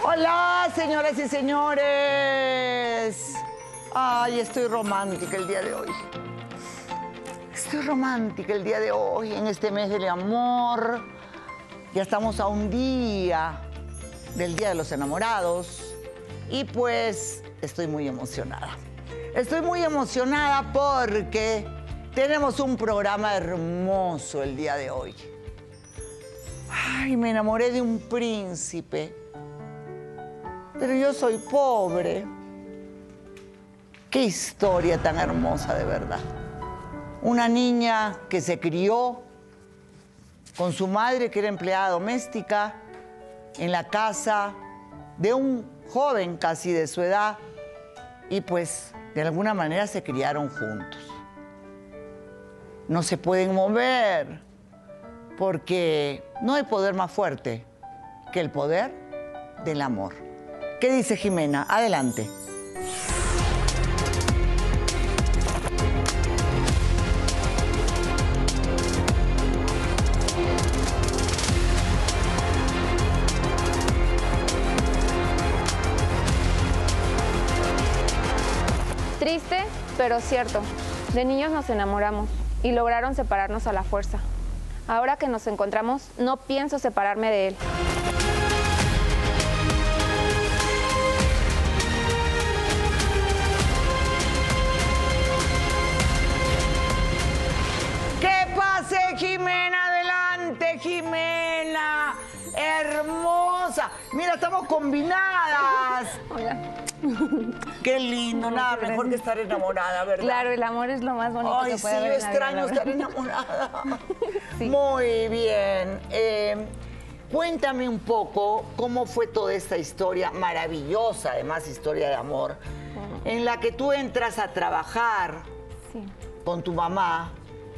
Hola, señoras y señores. Ay, estoy romántica el día de hoy. Estoy romántica el día de hoy, en este mes del amor. Ya estamos a un día del Día de los Enamorados. Y pues estoy muy emocionada. Estoy muy emocionada porque tenemos un programa hermoso el día de hoy. Ay, me enamoré de un príncipe. Pero yo soy pobre. Qué historia tan hermosa de verdad. Una niña que se crió con su madre, que era empleada doméstica, en la casa de un joven casi de su edad, y pues de alguna manera se criaron juntos. No se pueden mover porque no hay poder más fuerte que el poder del amor. ¿Qué dice Jimena? Adelante. Triste, pero cierto. De niños nos enamoramos y lograron separarnos a la fuerza. Ahora que nos encontramos, no pienso separarme de él. Combinadas. Hola. Qué lindo, nada mejor que estar enamorada, ¿verdad? Claro, el amor es lo más bonito Ay, que sí, puede haber la vida, extraño estar enamorada. Sí. Muy bien. Eh, cuéntame un poco cómo fue toda esta historia, maravillosa además historia de amor, en la que tú entras a trabajar Sí. con tu mamá.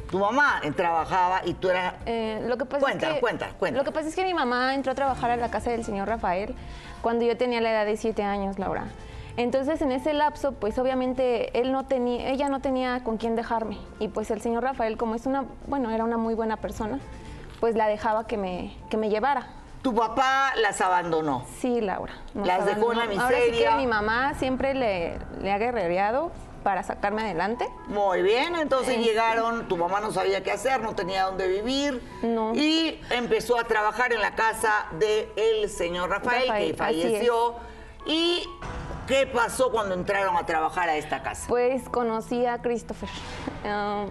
Tu mamá trabajaba y tú eras... Eh, lo que pasa Cuéntala, es que, cuéntala, cuéntala. Lo que pasa es que mi mamá entró a trabajar a la casa del señor Rafael cuando yo tenía la edad de siete años, Laura. Entonces, en ese lapso, pues obviamente él no tenía, ella no tenía con quién dejarme. Y pues el señor Rafael, como es una, bueno, era una muy buena persona, pues la dejaba que me, que me llevara. Tu papá las abandonó. Sí, Laura. Las dejó en la abandonó. Ahora sí que miseria. mi mamá siempre le, le ha guerrereado para sacarme adelante. Muy bien, entonces Sí. llegaron, tu mamá no sabía qué hacer, no tenía dónde vivir. No. Y empezó a trabajar en la casa del señor Rafael, Rafael, que falleció. ¿Y qué pasó cuando entraron a trabajar a esta casa? Pues conocí a Christopher. Ah,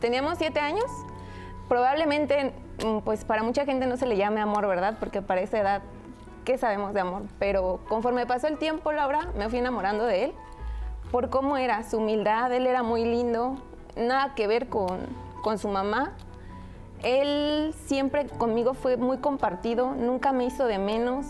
teníamos siete años. Probablemente, mm, pues para mucha gente no se le llame amor, ¿verdad? Porque para esa edad, ¿qué sabemos de amor? Pero conforme pasó el tiempo, Laura, me fui enamorando de él por cómo era, su humildad, él era muy lindo, nada que ver con, con su mamá. Él siempre conmigo fue muy compartido, nunca me hizo de menos,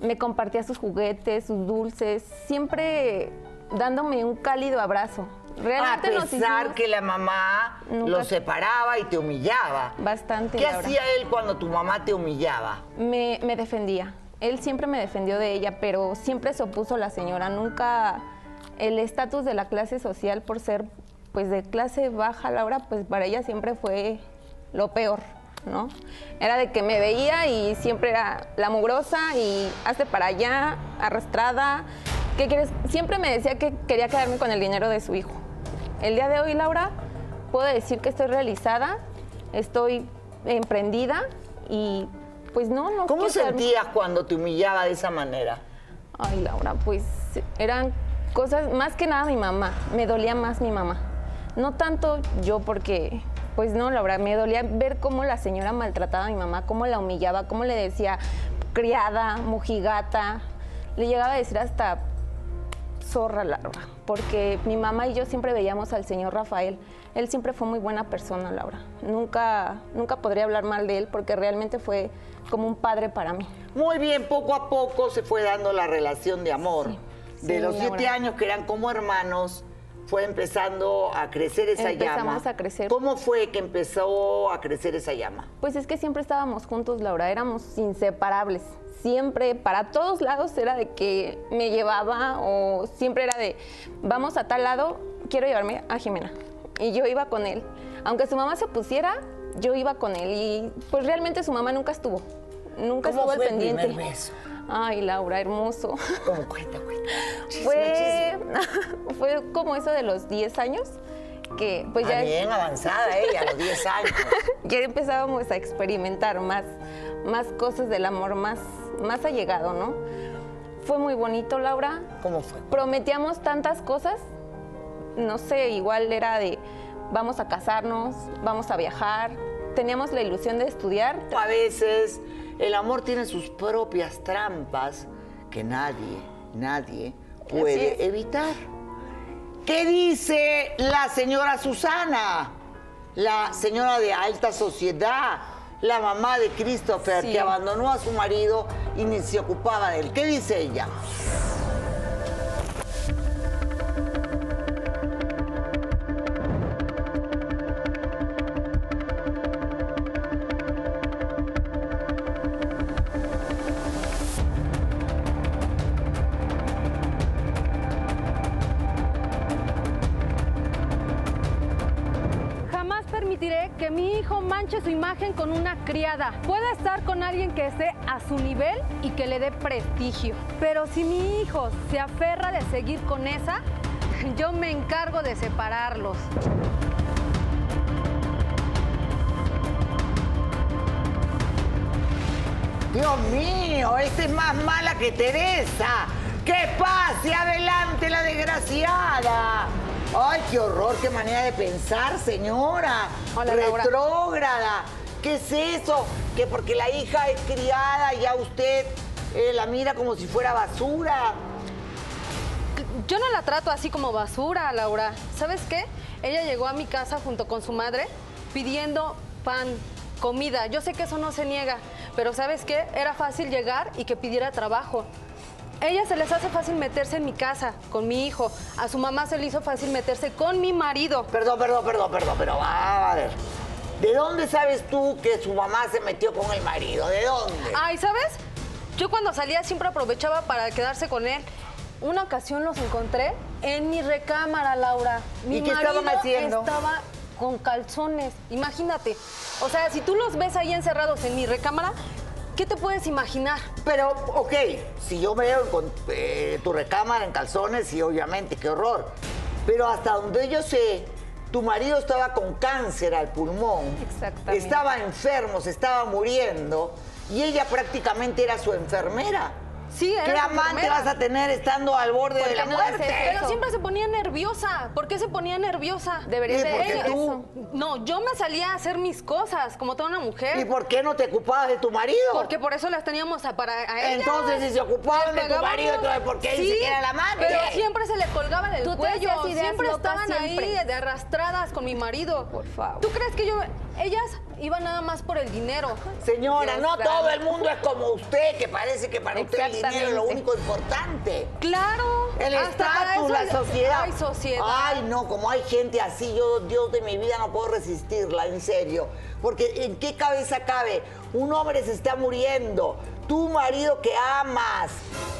me compartía sus juguetes, sus dulces, siempre dándome un cálido abrazo. a Realmente nos pesar hicimos que la mamá Nunca- lo separaba y te humillaba. bastante. ¿Qué hacía él cuando tu mamá te humillaba? Me, me defendía. Él siempre me defendió de ella, pero siempre se opuso la señora. Nunca el estatus de la clase social por ser pues de clase baja, Laura, pues para ella siempre fue lo peor, ¿no? Era de que me veía y siempre era la mugrosa y hazte para allá, arrastrada. ¿Qué quieres? Siempre me decía que quería quedarme con el dinero de su hijo. El día de hoy, Laura, puedo decir que estoy realizada, estoy emprendida y pues no, no. ¿Cómo quedarme- sentías cuando te humillaba de esa manera? Ay, Laura, pues eran cosas, más que nada mi mamá, me dolía más mi mamá. No tanto yo porque, pues no, Laura, me dolía ver cómo la señora maltrataba a mi mamá, cómo la humillaba, cómo le decía criada, mojigata, le llegaba a decir hasta zorra, Laura, porque mi mamá y yo siempre veíamos al señor Rafael. Él siempre fue muy buena persona, Laura. Nunca, nunca podría hablar mal de él porque realmente fue como un padre para mí. Muy bien, poco a poco se fue dando la relación de amor. Sí, de los siete verdad. años que eran como hermanos, fue empezando a crecer esa Empezamos llama. a crecer. ¿Cómo fue que empezó a crecer esa llama? Pues es que siempre estábamos juntos, Laura, éramos inseparables. Siempre, para todos lados era de que me llevaba o siempre era de, vamos a tal lado, quiero llevarme a Jimena. Y yo iba con él. Aunque su mamá se opusiera, yo iba con él. Y pues realmente su mamá nunca estuvo. Nunca ¿Cómo estuvo al el pendiente. primer beso? Ay, Laura, hermoso. ¿Cómo cuenta, cuenta? Chisme, Fue, chisme. fue como eso de los 10 años que pues Ah, ya, bien avanzada ella, a los 10 años. ya empezábamos a experimentar más, más cosas del amor, más, más allegado, ¿no? Fue muy bonito, Laura. ¿Cómo fue? Prometíamos tantas cosas, no sé, igual era de vamos a casarnos, vamos a viajar, teníamos la ilusión de estudiar. A veces el amor tiene sus propias trampas que nadie, nadie puede evitar. ¿Qué dice la señora Susana? La señora de alta sociedad, la mamá de Christopher, Sí. que abandonó a su marido y ni se ocupaba de él. ¿Qué dice ella? Que mi hijo manche su imagen con una criada. Puede estar con alguien que esté a su nivel y que le dé prestigio. Pero si mi hijo se aferra de seguir con esa, yo me encargo de separarlos. Dios mío, esta es más mala que Teresa. ¡Que pase adelante la desgraciada! ¡Ay, qué horror, qué manera de pensar, señora! Hola. Retrógrada. ¿Qué es eso? Que porque la hija es criada ya usted eh, la mira como si fuera basura. Yo no la trato así como basura, Laura. ¿Sabes qué? Ella llegó a mi casa junto con su madre pidiendo pan, comida. Yo sé que eso no se niega, pero ¿sabes qué? Era fácil llegar y que pidiera trabajo. Ella se les hace fácil meterse en mi casa con mi hijo. A su mamá se le hizo fácil meterse con mi marido. Perdón, perdón, perdón, perdón, pero va a ver. ¿De dónde sabes tú que su mamá se metió con el marido? ¿De dónde? Ay, ¿sabes? Yo cuando salía siempre aprovechaba para quedarse con él. Una ocasión los encontré en mi recámara, Laura. Mi ¿Y qué estaban marido haciendo? Estaba con calzones. Imagínate. O sea, si tú los ves ahí encerrados en mi recámara, ¿qué te puedes imaginar? Pero, ok, si yo veo con eh, tu recámara en calzones, sí, obviamente, qué horror. Pero hasta donde yo sé, tu marido estaba con cáncer al pulmón. Exactamente. Estaba enfermo, se estaba muriendo. Y ella prácticamente era su enfermera. Sí, era ¿Qué amante enfermera. vas a tener estando al borde ¿Por de la no muerte? Pero siempre se ponía nerviosa. ¿Por qué se ponía nerviosa? Deberías ¿Y de por qué decir tú? No, yo me salía a hacer mis cosas como toda una mujer. ¿Y por qué no te ocupabas de tu marido? Porque por eso las teníamos a, para a ella. Entonces, si se ocupaban de tu marido, entonces, ¿por qué dice Sí, que era la amante? Pero siempre se le colgaba del cuello. ideas Siempre estaban siempre. ahí de arrastradas con mi marido. Por favor. ¿Tú crees que yo ellas iban nada más por el dinero? Señora, no todo el mundo es como usted, que parece que para usted el dinero es lo único importante. Claro. El estatus, la sociedad. Hay sociedad. Ay, no, como hay gente así, yo, Dios de mi vida, no puedo resistirla, en serio. Porque ¿en qué cabeza cabe? Un hombre se está muriendo, tu marido que amas,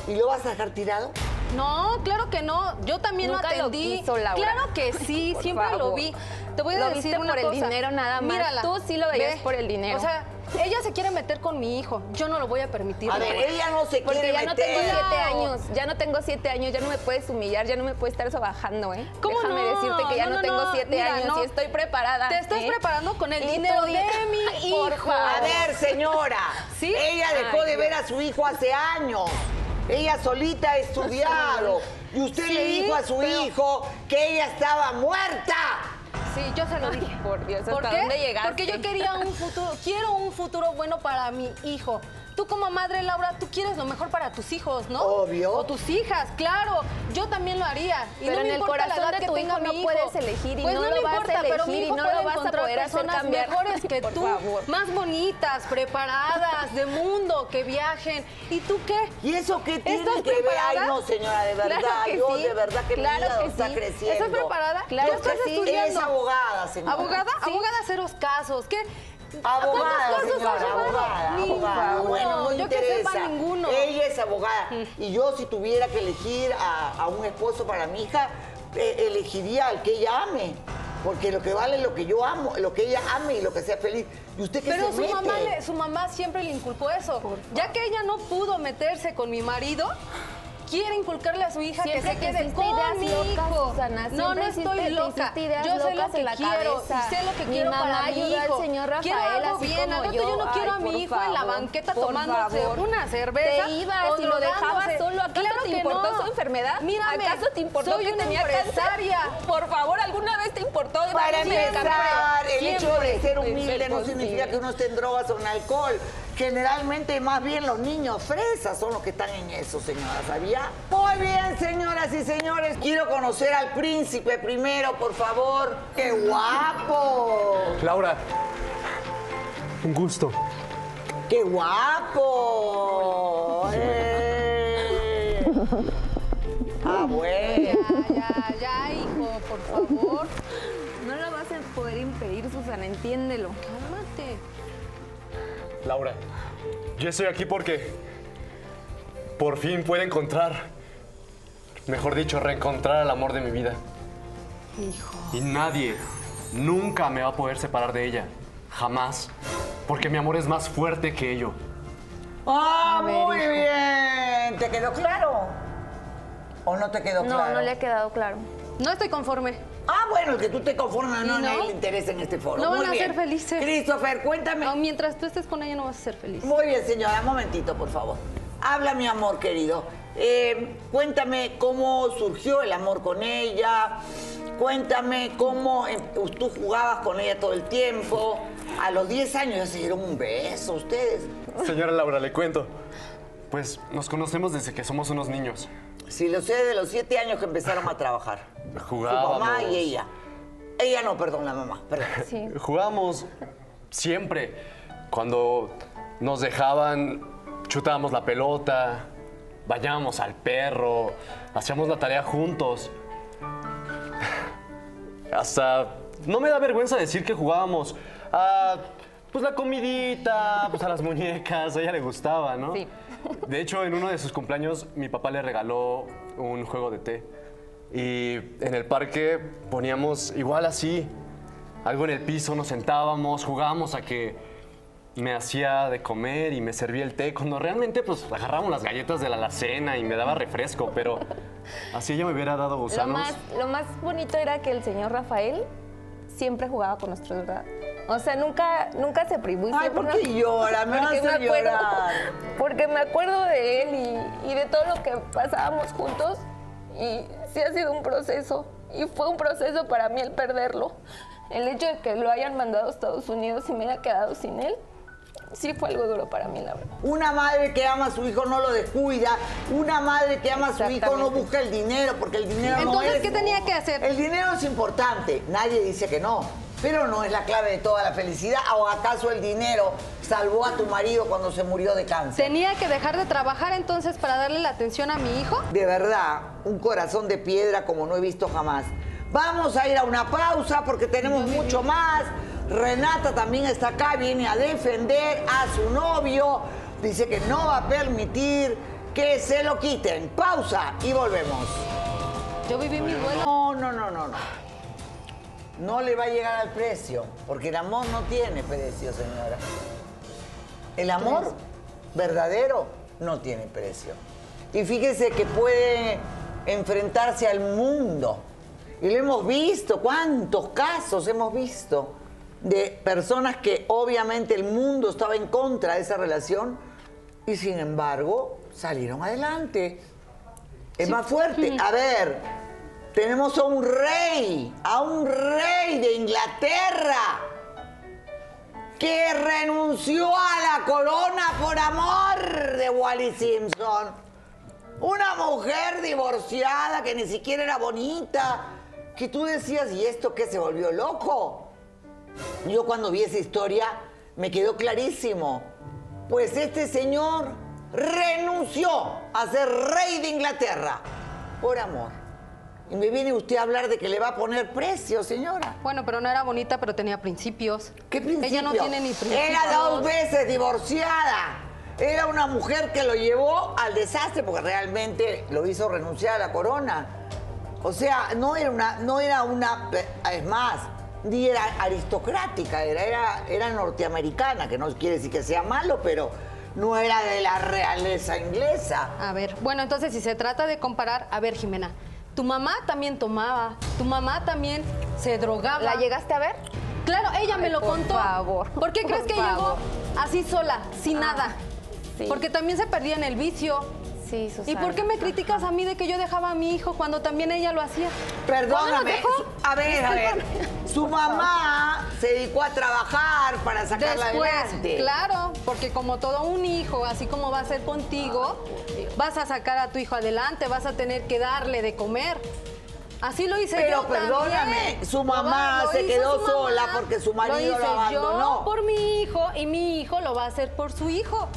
¿y lo vas a dejar tirado? No, claro que no. Yo también Nunca lo lo atendí. quiso, Laura. Claro que sí, Por siempre lo vi. Te voy a Lo decir viste una por el dinero nada más. Mírala. Tú sí lo veías por el dinero. O sea, ella se quiere meter con mi hijo. Yo no lo voy a permitir. A ver, ella no se Porque quiere ya no meter. tengo siete años, ya no tengo siete años, ya no me puedes humillar, ya no me puedes estar sobajando, ¿eh? ¿Cómo Déjame no? decirte que ya No, no, no, tengo no. siete Mira, años no. y estoy preparada. Te estás ¿eh? preparando con el Y dinero de mi Ay, por hijo. favor. A ver, señora, ¿Sí? ella dejó Ay, de ver a su hijo hace años. Ella solita ha estudiado. Y usted le dijo a su pero- hijo que ella estaba muerta. Sí, yo se lo dije. Por Dios, ¿hasta ¿Por qué? dónde llegaste? Porque yo quería un futuro, quiero un futuro bueno para mi hijo. Tú como madre, Laura, tú quieres lo mejor para tus hijos, ¿no? Obvio. O tus hijas, claro. Yo también lo haría. Y Pero no me en el importa la corazón edad de tu hijo no puedes elegir y pues no no, lo me vas a importa, pero elegir mi y hijo no lo vas a poder hacer personas cambiar. mejores que Por tú, favor. más bonitas, preparadas, de mundo, que viajen. ¿Y tú qué? ¿Y eso qué tiene ¿Estás que ver? Ay, no, señora, de verdad. Claro que yo sí. de verdad que Claro mi que está sí. creciendo. ¿Estás preparada? Claro ¿Ya estás que sí. estudiando? Es abogada, señora. ¿Abogada? Sí. Abogada a ceros casos. ¿Qué? Abogada, ¿Cuántos casos señora, abogada, abogada. Bueno, no Yo que interesa. sepa, ninguno. Ella es abogada. Y yo, si tuviera que elegir a, a un esposo para mi hija, eh, elegiría al que ella ame. Porque lo que vale es lo que yo amo, lo que ella ame y lo que sea feliz. ¿Y usted qué Pero se su mete? mamá, le- su mamá siempre le inculpó eso. Ya que ella no pudo meterse con mi marido, quiere inculcarle a su hija Siempre que se quede hiciste con ideas mi locas, hijo. Susana, no, no estoy loca. ideas Yo sé lo que la quiero cabeza. y sé lo que Mi quiero mamá para mi al hijo. señor quiero Rafael, algo así bien. como yo yo. no quiero a mi hijo en la banqueta tomándose favor. una cerveza. Te ibas o y lo dejabas solo. ¿Acaso Claro te que importó no. su enfermedad? Mírame, ¿Acaso te importó soy que una tenía empresaria. cáncer? Por favor, ¿alguna vez te importó de Para empezar, el hecho de ser humilde no significa que uno esté en drogas o en alcohol. Generalmente, más bien los niños fresas son los que están en eso, señora, ¿sabía? Muy bien, señoras y señores. Quiero conocer al príncipe primero, por favor. ¡Qué guapo! Laura, un gusto. ¡Qué guapo! ¡Eh! Ah, bueno. Ya, ya, hijo, por favor. No lo vas a poder impedir, Susana, entiéndelo. Cálmate. Laura, yo estoy aquí porque por fin puedo encontrar, mejor dicho, reencontrar al amor de mi vida. Hijo. Y nadie nunca me va a poder separar de ella. Jamás. Porque mi amor es más fuerte que ello. ¡Ah, muy hijo. bien! ¿Te quedó claro? ¿O no te quedó No, claro? no le ha quedado claro. No estoy conforme. Ah, bueno, el que tú te conformas no, ¿Y no? nadie le interesa en este foro. No Muy van a bien. ser felices. Christopher, cuéntame. No, mientras tú estés con ella no vas a ser feliz. Muy bien, señora, un momentito, por favor. Habla, mi amor querido. Eh, cuéntame cómo surgió el amor con ella. Cuéntame cómo eh, tú jugabas con ella todo el tiempo. A los 10 años ya se dieron un beso ustedes. Señora Laura, le cuento. Pues nos conocemos desde que somos unos niños. Sí, lo sé de los 7 años que empezaron a trabajar. Su Jugábamos. mamá y ella. Ella no, perdón, la mamá, perdón. Sí. Jugábamos siempre. Cuando nos dejaban, chutábamos la pelota, bañábamos al perro, hacíamos la tarea juntos. Hasta no me da vergüenza decir que jugábamos a pues la comidita, pues a las muñecas, a ella le gustaba, ¿no? Sí. De hecho, en uno de sus cumpleaños mi papá le regaló un juego de té. Y en el parque poníamos igual así, algo en el piso, nos sentábamos, jugábamos a que me hacía de comer y me servía el té, cuando realmente pues agarrábamos las galletas de la alacena y me daba refresco, pero así ella me hubiera dado Lo gusanos. más, lo más bonito era que el señor Rafael siempre jugaba con nosotros, ¿verdad? O sea, nunca, nunca se privó. Ay, ¿por qué llora? Me Porque a me acuerdo- llorar. Porque me acuerdo de él y, y de todo lo que pasábamos juntos. Y sí ha sido un proceso. Y fue un proceso para mí el perderlo. El hecho de que lo hayan mandado a Estados Unidos y me haya quedado sin él, sí fue algo duro para mí, la verdad. Una madre que ama a su hijo no lo descuida. Una madre que ama a su hijo no busca el dinero porque el dinero no Entonces, es. ¿qué tenía que hacer? El dinero es importante. Nadie dice que no. Pero no es la clave de toda la felicidad. ¿O acaso el dinero salvó a tu marido cuando se murió de cáncer? ¿Tenía que dejar de trabajar entonces para darle la atención a mi hijo? De verdad, un corazón de piedra como no he visto jamás. Vamos a ir a una pausa porque tenemos mucho más. Renata también está acá, viene a defender a su novio. Dice que no va a permitir que se lo quiten. Pausa y volvemos. Yo viví mi duelo. No, no, no, no, no. No le va a llegar al precio, porque el amor no tiene precio, señora. El amor verdadero no tiene precio. Y fíjese que puede enfrentarse al mundo. Y lo hemos visto, cuántos casos hemos visto de personas que obviamente el mundo estaba en contra de esa relación y sin embargo salieron adelante. Es más fuerte. A ver, tenemos a un rey, a un rey de Inglaterra que renunció a la corona por amor de Wally Simpson. Una mujer divorciada que ni siquiera era bonita, que tú decías, ¿y esto qué se volvió loco? Yo cuando vi esa historia me quedó clarísimo. Pues este señor renunció a ser rey de Inglaterra por amor. Y me viene usted a hablar de que le va a poner precio, señora. Bueno, pero no era bonita, pero tenía principios. ¿Qué principio? Ella no tiene ni principios. Era dos veces divorciada. Era una mujer que lo llevó al desastre porque realmente lo hizo renunciar a la corona. O sea, no era una, no era una, es más, ni era aristocrática, era, era, era norteamericana, que no quiere decir que sea malo, pero no era de la realeza inglesa. A ver, bueno, entonces si se trata de comparar, a ver, Jimena, tu mamá también tomaba, tu mamá también se drogaba. ¿La llegaste a ver? Claro, ella me lo por contó. favor, ¿Por qué por crees que favor. llegó así sola, sin Ah, nada? sí. Porque también se perdía en el vicio. Sí, Susana. ¿Y por qué me criticas a mí de que yo dejaba a mi hijo cuando también ella lo hacía? Perdóname, a ver, a ver, su mamá se dedicó a trabajar para sacarla Después, adelante. claro, porque como todo un hijo, así como va a ser contigo, vas a sacar a tu hijo adelante, vas a tener que darle de comer. Así lo hice Pero yo perdóname, también. su mamá lo se quedó mamá, sola porque su marido lo hice abandonó. Yo por mi hijo y mi hijo lo va a hacer por su hijo.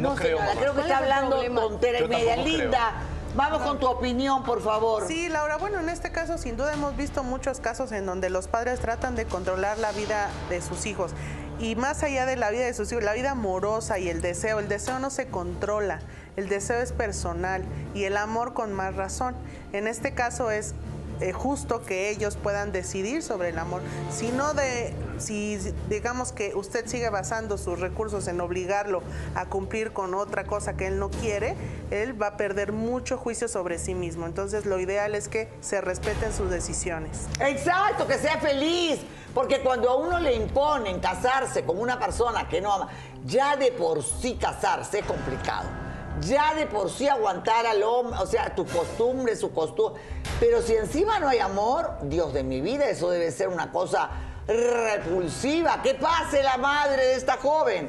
No, creo, señora, mamá. creo que ¿Cuál está hablando tontera y media. creo. Linda, vamos con tu opinión, por favor. Sí, Laura, bueno, en este caso sin duda hemos visto muchos casos en donde los padres tratan de controlar la vida de sus hijos. Y más allá de la vida de sus hijos, la vida amorosa y el deseo, el deseo no se controla, el deseo es personal y el amor con más razón. En este caso es eh, justo que ellos puedan decidir sobre el amor. Si no de, si digamos que usted sigue basando sus recursos en obligarlo a cumplir con otra cosa que él no quiere, él va a perder mucho juicio sobre sí mismo. Entonces lo ideal es que se respeten sus decisiones. Exacto, que sea feliz. Porque cuando a uno le imponen casarse con una persona que no ama, ya de por sí casarse es complicado. Ya de por sí aguantar al hombre, o sea, tu costumbre, su costumbre. Pero si encima no hay amor, Dios de mi vida, eso debe ser una cosa repulsiva. Que pase la madre de esta joven.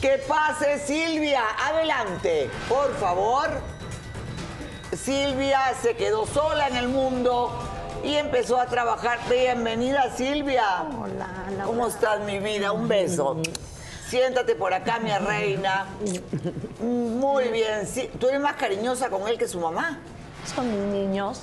Que pase Silvia. Adelante, por favor. Silvia se quedó sola en el mundo y empezó a trabajar. Bienvenida, Silvia. Hola, Laura. ¿Cómo estás, mi vida? Un beso. Siéntate por acá, mi reina. Muy bien. Sí, ¿Tú eres más cariñosa con él que su mamá? Son mis niños.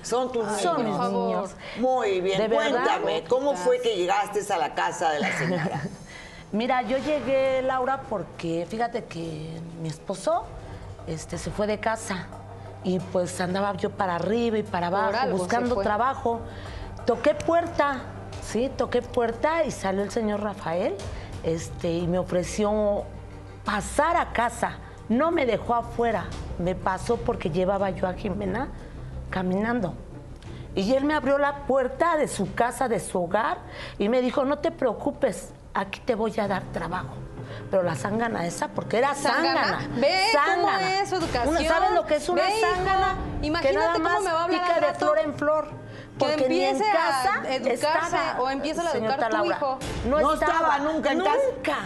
Son tus Son niños. mis favor. niños. Muy bien. ¿De verdad? Cuéntame, ¿cómo fue que llegaste a la casa de la señora? Mira, yo llegué, Laura, porque fíjate que mi esposo este, se fue de casa y pues andaba yo para arriba y para abajo buscando trabajo. Toqué puerta, sí, toqué puerta y salió el señor Rafael este, y me ofreció pasar a casa. No me dejó afuera, me pasó porque llevaba yo a Jimena caminando. Y él me abrió la puerta de su casa, de su hogar, y me dijo, no te preocupes, aquí te voy a dar trabajo. Pero la zángana esa, porque era ¿Zángana? Ve cómo es educación. ¿Sabes lo que es una zángana? que imagínate nada cómo me va a hablar pica de flor en flor. Porque ni en empiece a casa educarse estaba, o empiece a educar tu Laura. hijo. No, No estaba, estaba nunca en casa. Nunca,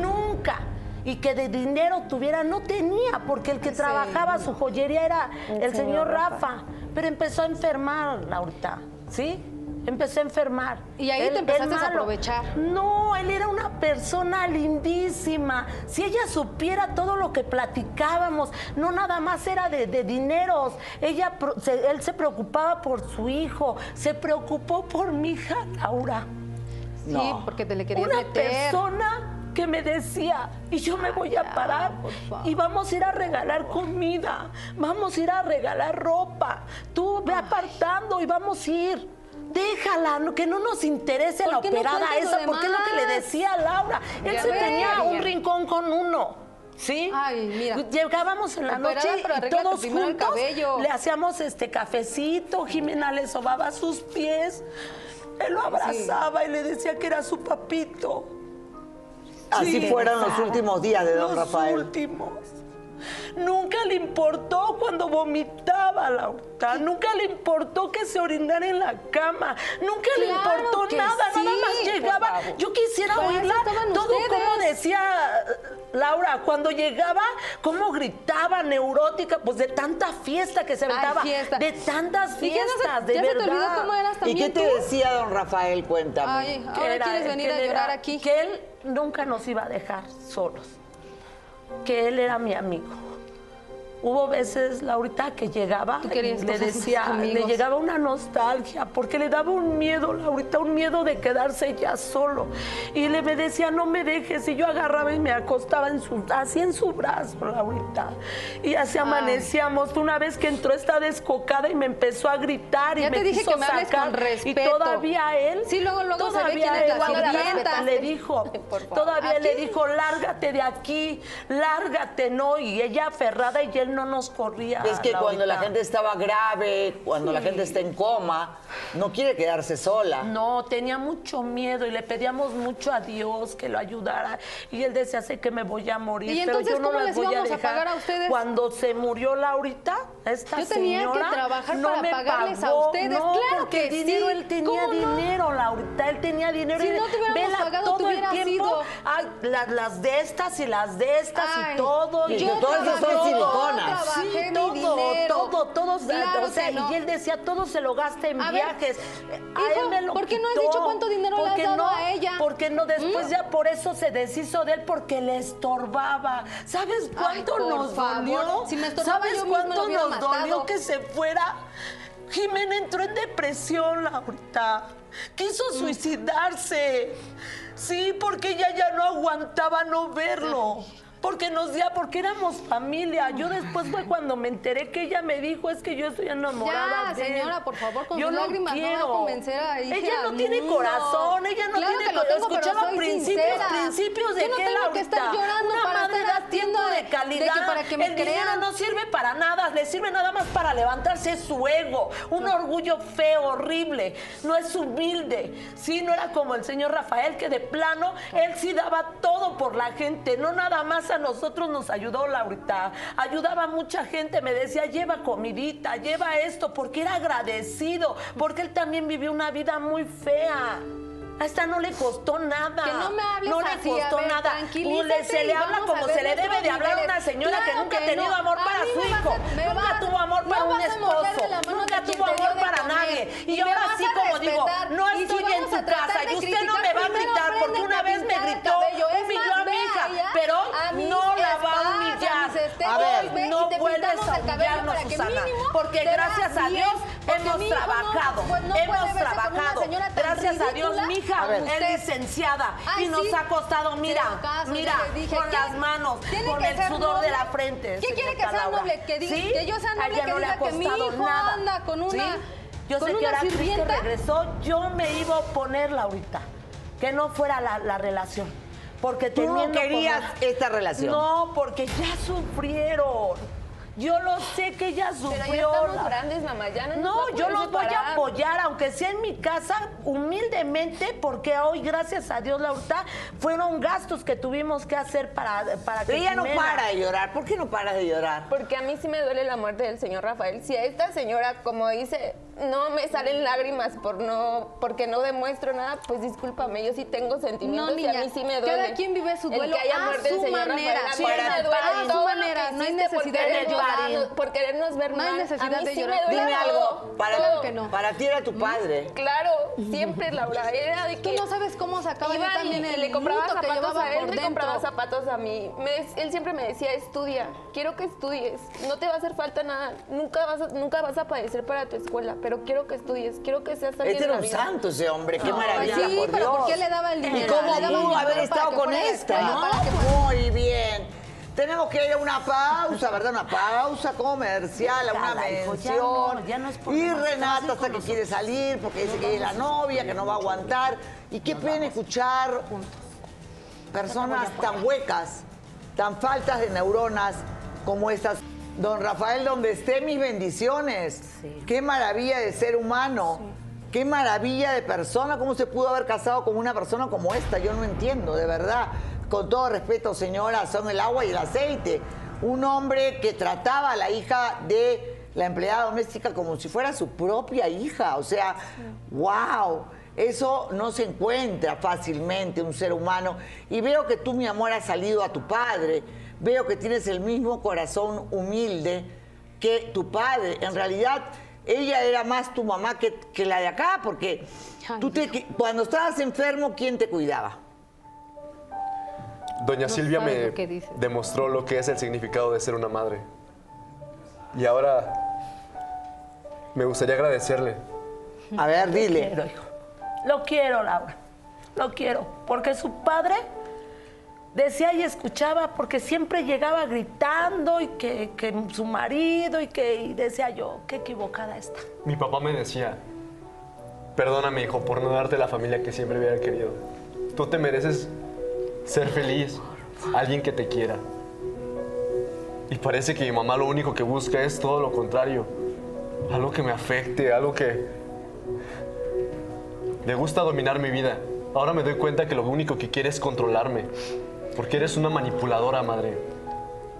nunca. Y que de dinero tuviera, no tenía, porque el que trabajaba su joyería era el, señor, Rafa. Pero empezó a enfermar, Laurita, ¿sí? Empezó a enfermar. Y ahí te empezaste a aprovechar. No, él era una persona lindísima. Si ella supiera todo lo que platicábamos, no nada más era de, de dineros. Ella, pro- se- él se preocupaba por su hijo, se preocupó por mi hija Laura. Sí, No. porque te le querías Una meter. persona que me decía, y yo me voy a parar, y vamos a ir a regalar comida, vamos a ir a regalar ropa, tú ve apartando y vamos a ir. Déjala, no- que no nos interese ¿Por la no operada lo esa, porque es lo que le decía a Laura. Él Ya se tenía un ya. rincón con uno. ¿Sí? Ay, mira. Llegábamos en la noche y todos juntos cabello. le hacíamos este cafecito, Jimena le sobaba sus pies, él lo abrazaba y le decía que era su papito. Así Sí. fueron los últimos días de don Los Rafael. últimos. Nunca le importó cuando vomitaba, Laura. Nunca le importó que se orinara en la cama. Nunca le importó nada. sí, nada más llegaba. Yo quisiera Para oírla todo ustedes. como decía eh, Laura. Cuando llegaba, cómo gritaba, neurótica, pues de tanta fiesta que se Ay, aventaba. fiesta. De tantas ¿Y qué no se- fiestas, de verdad. olvidó cómo eras ¿Y qué te tú? decía don Rafael? Cuéntame. Ay, ahora era- quieres venir a llorar era- aquí. Que él nunca nos iba a dejar solos. Que él era mi amigo. Hubo veces, Laurita, que llegaba y le decía, le llegaba una nostalgia, porque le daba un miedo, Laurita, un miedo de quedarse ya solo. Y le me decía, no me dejes, y yo agarraba y me acostaba en su, así en su brazo, Laurita. Y así amanecíamos. Una vez que entró esta descocada y me empezó a gritar y Ya me te dije quiso que me hables sacar. con respeto. Y todavía él, Sí, luego, luego se ve todavía quién es la sirvienta. le dijo, todavía le dijo, lárgate de aquí, lárgate, ¿no? Y ella aferrada y él no nos corría. Es que cuando la Laurita. gente estaba grave, cuando la gente está en coma, no quiere quedarse sola. No, tenía mucho miedo y le pedíamos mucho a Dios que lo ayudara. Y él decía, sé que me voy a morir, ¿Y pero entonces yo no cómo las les voy a íbamos a dejar. pagar a ustedes? Cuando se murió Laurita, esta Yo tenía que señora trabajar no para me pagarles a pagó. ustedes. No, Claro porque que el dinero, sí. él tenía ¿Cómo no? dinero, Laurita, él tenía dinero. Si y no te hubiéramos pagado, todo el tiempo, ido. ay, las, las de estas y las de estas Ay, y todo. Y y que todas esas son trabajé, yo Sí, mi todo, dinero. todo, todos, Claro o sea, no. y él decía, todo se lo gasta en A ver, viajes. A hijo, él me lo ¿por qué no has dicho cuánto dinero le has dado no, a ella? ¿Mm? Porque no, después ya por eso se deshizo de él, porque le estorbaba. ¿Sabes cuánto nos favor. dolió? Si me estorbaba, ¿Sabes yo cuánto nos matado. dolió que se fuera? Jimena entró en depresión, Laurita. Quiso Mm. suicidarse. Sí, porque ella ya no aguantaba no verlo. Porque nos ya, porque éramos familia. Yo después fue cuando me enteré que ella me dijo, es que yo estoy enamorada Ya, de él". señora, por favor, con yo sus lágrimas no va a convencer a hija Ella no tiene mundo. corazón, ella no Claro tiene que pero Escuchaba principios, sincera. principios de Yo no qué, tengo que Laurita? estar llorando Una para madre estar da tiempo de de- de calidad. que para que me El dinero crean. no sirve para nada, le sirve nada más para levantarse su ego, un orgullo feo, horrible. No es humilde. Sí, no era como el señor Rafael, que de plano, él sí daba todo por la gente, no nada más a nosotros nos ayudó Laurita. Ayudaba a mucha gente, me decía, lleva comidita, lleva esto, porque era agradecido, porque él también vivió una vida muy fea. A esta no le costó nada. Que no me hables No le así, costó a ver, nada. tranquilízate Le- se le habla como se le debe de hablar a una señora que nunca ha tenido no. amor A para su hijo. a- Nunca vas- tuvo amor para un esposo. Nunca tuvo amor para nadie. Y Y ahora sí, como digo, no Y si estoy en tu casa y usted no criticar, me va a primero gritar porque apréndete una a vez me pintar el gritó, cabello. Es humilló más, a mi ve hija, allá pero a mis no la va a spas, humillar. mis estéticos, A ver, ve y no te vuelves pintamos a el cabello humillarnos, para que Susana, mínimo porque veas gracias a Dios hemos no- trabajado, pues no hemos trabajado. Gracias a Dios, mi hija es licenciada Ay, y nos sí. ha costado, mira, caso, mira, dije, con las manos, con el sudor de la frente. ¿Qué quiere que sea noble? Que diga- ¿Sí? que yo sea noble, que no le ha diga que mi costado hijo nada. anda con una-. Yo con sé que una ahora que sirvienta. regresó, yo me iba a oponer, Laurita, que no fuera la, la relación. Porque Tú no teniendo querías esta relación. No, porque ya sufrieron. Yo lo sé que ella sufrió. Pero ya estamos la- grandes, mamá, ya no nos va No, a yo los voy a apoyar, aunque sea en mi casa, humildemente, porque hoy, gracias a Dios, Laurita, fueron gastos que tuvimos que hacer para, para que Pero ella no para de llorar. ¿Por qué no paras de llorar? Porque a mí sí me duele la muerte del señor Rafael. Si a esta señora, como dice, no me salen lágrimas por no, porque no demuestro nada, pues discúlpame, yo sí tengo sentimientos No, y a mí sí me duele. cada quien vive su El duelo que haya a su manera. A Sí, a me duele su todo lo que manera, no hay necesidad de llorar. Por querernos ver No hay mal. necesidad a mí de sí llorar. me duele Dime algo. Para, todo. que no. para ti era tu padre. Claro, siempre, Laura, era de Tú no sabes cómo se acaba yo Iba también y el le compraba que zapatos llevaba a él, por le compraba zapatos a mí. Me- él siempre me decía, estudia, quiero que estudies, no te va a hacer falta nada, nunca vas a, nunca vas a padecer para tu escuela, pero quiero que estudies, quiero que seas alguien Este era un vida". santo ese hombre, qué No, maravilla, sí, por pero Dios. ¿por qué le daba el ¿Y dinero? cómo daba el pudo haber estado con esta, no? Muy bien. Tenemos que ir a una pausa, ¿verdad? Una pausa comercial, a una hijo, ya mención. no, ya no es por y Renata hasta que quiere salir porque dice que es la novia, que no va a aguantar. Y qué pena escuchar personas tan huecas, tan faltas de neuronas como estas. Don Rafael, donde esté mis bendiciones. Qué maravilla de ser humano. Qué maravilla de persona. ¿Cómo se pudo haber casado con una persona como esta? Yo no entiendo, de verdad. Con todo respeto, señora, son el agua y el aceite. Un hombre que trataba a la hija de la empleada doméstica como si fuera su propia hija. O sea, wow. Eso no se encuentra fácilmente un ser humano. Y veo que tú, mi amor, has salido a tu padre. Veo que tienes el mismo corazón humilde que tu padre. En realidad, ella era más tu mamá que, que la de acá, porque Ay, tú te, que- cuando estabas enfermo, ¿quién te cuidaba? Doña No Silvia me lo demostró lo que es el significado de ser una madre. Y ahora me gustaría agradecerle. A ver, Lo dile. quiero, hijo. Lo quiero, Laura. Lo quiero. Porque su padre decía y escuchaba, porque siempre llegaba gritando y que, que su marido y que y decía yo, qué equivocada está. Mi papá me decía, perdóname hijo por no darte la familia que siempre hubiera querido. Tú te mereces ser feliz, alguien que te quiera. Y parece que mi mamá lo único que busca es todo lo contrario. Algo que me afecte, algo que... Le gusta dominar mi vida. Ahora me doy cuenta que lo único que quiere es controlarme. Porque eres una manipuladora, madre.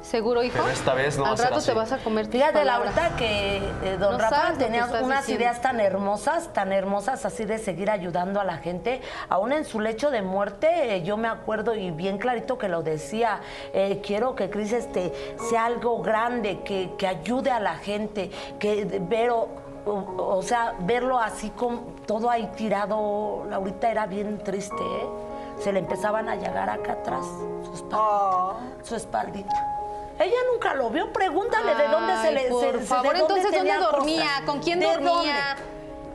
¿Seguro, hijo? Pero esta vez no va Al a ser rato así. te vas a comer tus Fíjate, palabras. Laurita, que eh, don No Rafa sabes lo que tenía estás unas diciendo. ideas tan hermosas, tan hermosas, así de seguir ayudando a la gente. Aún en su lecho de muerte, eh, yo me acuerdo y bien clarito que lo decía, eh, quiero que Cris este, sea algo grande, que, que ayude a la gente, que de- ver, o, o- o sea, verlo así con todo ahí tirado, Laurita era bien triste, ¿eh? Se le empezaban a llegar acá atrás, su espaldita. Su espaldita. Ella nunca lo vio, pregúntale de dónde se le por se- se- de favor, dónde entonces, ¿dónde dormía? cosas. ¿Con quién ¿De dormía?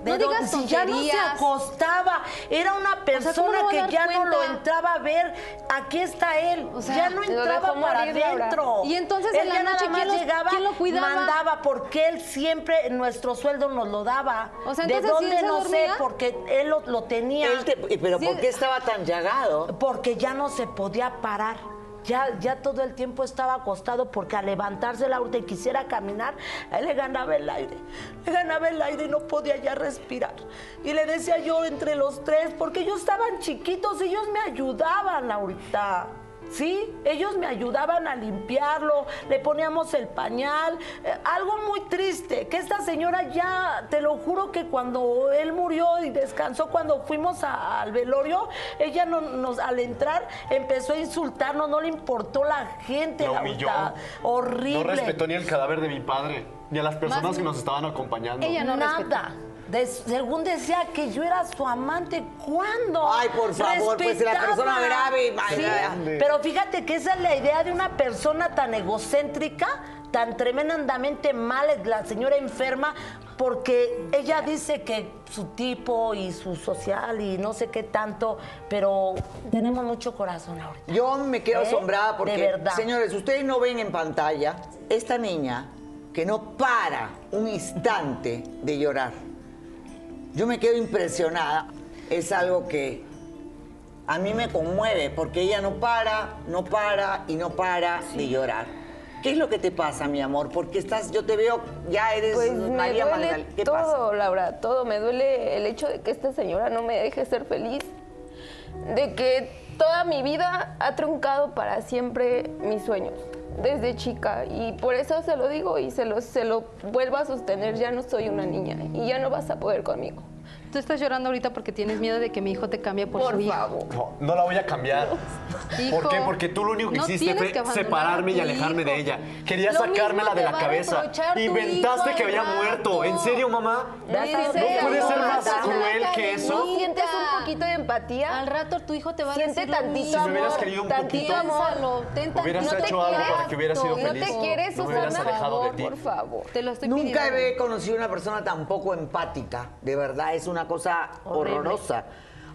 Dónde? No ¿De digas? Si ya no se acostaba, era una ¿cómo persona que ya no lo entraba a ver. Aquí está él, O sea, ya no entraba para adentro. Y entonces, él en la ya nada noche, más ¿quién lo- llegaba, quién lo cuidaba? mandaba, porque él siempre nuestro sueldo nos lo daba. O sea, ¿De entonces, si él dónde no sé? Porque él lo, lo tenía. Él te- ¿Pero Sí. por qué estaba tan llagado? Porque ya no se podía parar. Ya, todo el tiempo estaba acostado porque al levantarse la y quisiera caminar, le ganaba el aire. Le ganaba el aire y no podía ya respirar. Y le decía yo entre los tres, porque ellos estaban chiquitos, ellos me ayudaban, Laurita. Sí, ellos me ayudaban a limpiarlo, le poníamos el pañal, eh, algo muy triste, que esta señora ya, te lo juro que cuando él murió y descansó, cuando fuimos a- al velorio, ella no- nos, al entrar empezó a insultarnos, no le importó la gente, La la humilló. verdad, horrible. No respetó ni el cadáver de mi padre, ni a las personas Más- que nos estaban acompañando. Ella no respetó. De- según decía que yo era su amante, ¿cuándo? Ay, por favor, pues, la persona grave, Sí, pero fíjate que esa es la idea de una persona tan egocéntrica, tan tremendamente mal, la señora enferma, porque ella dice que su tipo y su social y no sé qué tanto, pero tenemos mucho corazón ahorita. Yo me quedo ¿Eh? asombrada porque, De verdad. señores, ustedes no ven en pantalla esta niña que no para un instante de llorar. Yo me quedo impresionada. Es algo que a mí me conmueve porque ella no para, no para y no para de llorar. ¿Qué es lo que te pasa, mi amor? Porque estás, yo te veo, ya eres Pues me María duele Magdalena. ¿Qué todo, pasa? Laura, todo. Me duele el hecho de que esta señora no me deje ser feliz. De que toda mi vida ha truncado para siempre mis sueños, desde chica. Y por eso se lo digo y se lo, se lo vuelvo a sostener. Ya no soy una niña y ya no vas a poder conmigo. Tú estás llorando ahorita porque tienes miedo de que mi hijo te cambie por, Por su hijo. favor. No, no la voy a cambiar. Hijo, ¿Por qué? Porque tú lo único que no hiciste fue que separarme y alejarme de hijo. ella. Querías Lo sacármela de la cabeza. Inventaste hijo que había muerto. ¿En serio, mamá? ¿No puede ser más cruel que eso? ¿Sientes un poquito de empatía? Al rato tu hijo te va a Siente decir tantito mismo. Si me hubieras amor, querido un poquito, amor. Hubieras no te hecho algo quieres para que hubiera sido tanto. ¿No feliz. te quieres, Susana? Por favor. Te lo estoy Nunca pidiendo. he conocido una persona tan poco empática. De verdad, es una cosa horrorosa.